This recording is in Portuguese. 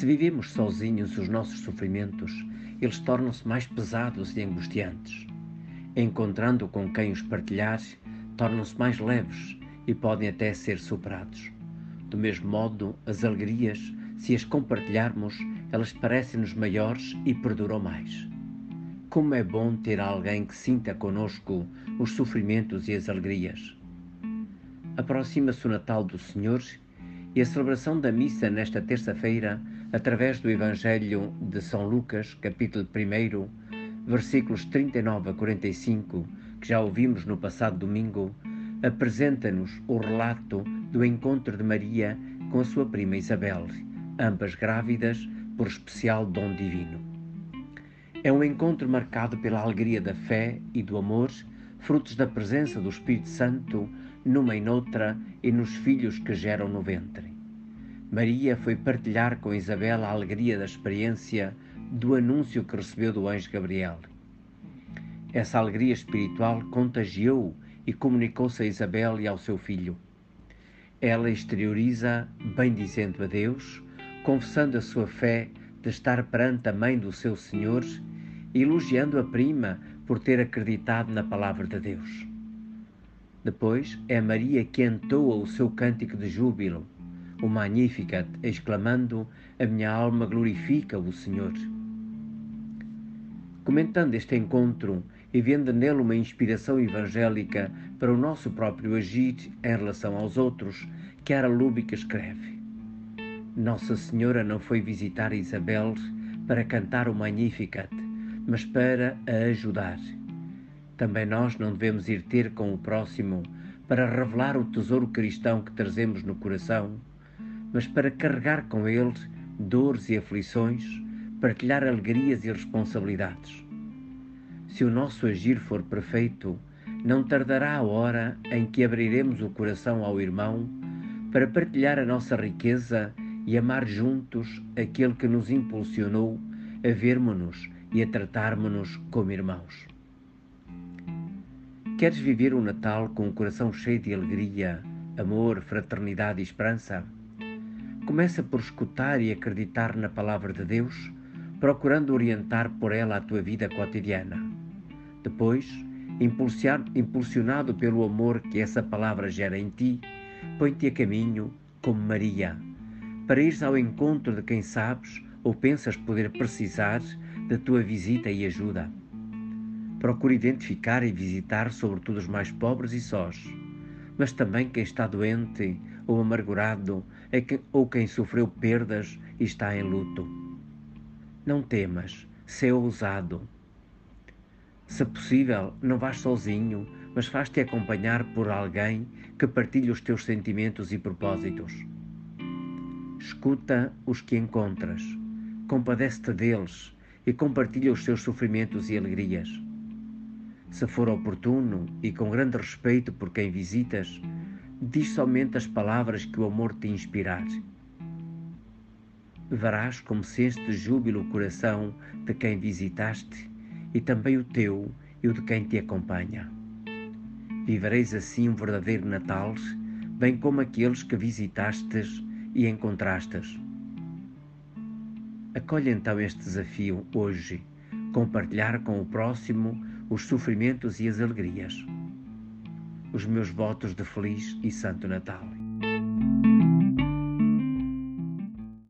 Se vivemos sozinhos os nossos sofrimentos, eles tornam-se mais pesados e angustiantes. Encontrando com quem os partilhar, tornam-se mais leves e podem até ser superados. Do mesmo modo, as alegrias, se as compartilharmos, elas parecem-nos maiores e perduram mais. Como é bom ter alguém que sinta conosco os sofrimentos e as alegrias. Aproxima-se o Natal do Senhor e a celebração da missa nesta terça-feira, através do Evangelho de São Lucas, capítulo 1, versículos 39 a 45, que já ouvimos no passado domingo, apresenta-nos o relato do encontro de Maria com a sua prima Isabel, ambas grávidas por especial dom divino. É um encontro marcado pela alegria da fé e do amor, frutos da presença do Espírito Santo numa e noutra e nos filhos que geram no ventre. Maria foi partilhar com Isabel a alegria da experiência do anúncio que recebeu do anjo Gabriel. Essa alegria espiritual contagiou e comunicou-se a Isabel e ao seu filho. Ela exterioriza bendizendo a Deus, confessando a sua fé de estar perante a mãe do seu Senhor elogiando a prima por ter acreditado na palavra de Deus. Depois é Maria que entoa o seu cântico de júbilo, o Magnificat, exclamando: A minha alma glorifica o Senhor. Comentando este encontro e vendo nele uma inspiração evangélica para o nosso próprio agir em relação aos outros, Chiara Lubica escreve: Nossa Senhora não foi visitar Isabel para cantar o Magnificat, mas para a ajudar. Também nós não devemos ir ter com o próximo para revelar o tesouro cristão que trazemos no coração, mas para carregar com ele dores e aflições, partilhar alegrias e responsabilidades. Se o nosso agir for perfeito, não tardará a hora em que abriremos o coração ao irmão para partilhar a nossa riqueza e amar juntos aquele que nos impulsionou a vermos-nos e a tratarmos-nos como irmãos. Queres viver o Natal com o coração cheio de alegria, amor, fraternidade e esperança? Começa por escutar e acreditar na palavra de Deus, procurando orientar por ela a tua vida cotidiana. Depois, impulsionado pelo amor que essa palavra gera em ti, põe-te a caminho, como Maria, para ires ao encontro de quem sabes ou pensas poder precisar da tua visita e ajuda. Procura identificar e visitar sobretudo os mais pobres e sós, mas também quem está doente ou amargurado ou quem sofreu perdas e está em luto. Não temas, sê ousado. Se possível, não vás sozinho, mas faz-te acompanhar por alguém que partilhe os teus sentimentos e propósitos. Escuta os que encontras, compadece-te deles e compartilha os seus sofrimentos e alegrias. Se for oportuno e com grande respeito por quem visitas, diz somente as palavras que o amor te inspirar. Verás como se este júbilo o coração de quem visitaste e também o teu e o de quem te acompanha. Vivereis assim um verdadeiro Natal, bem como aqueles que visitastes e encontrastes. Acolhe então este desafio hoje, compartilhar com o próximo os sofrimentos e as alegrias. Os meus votos de feliz e santo Natal.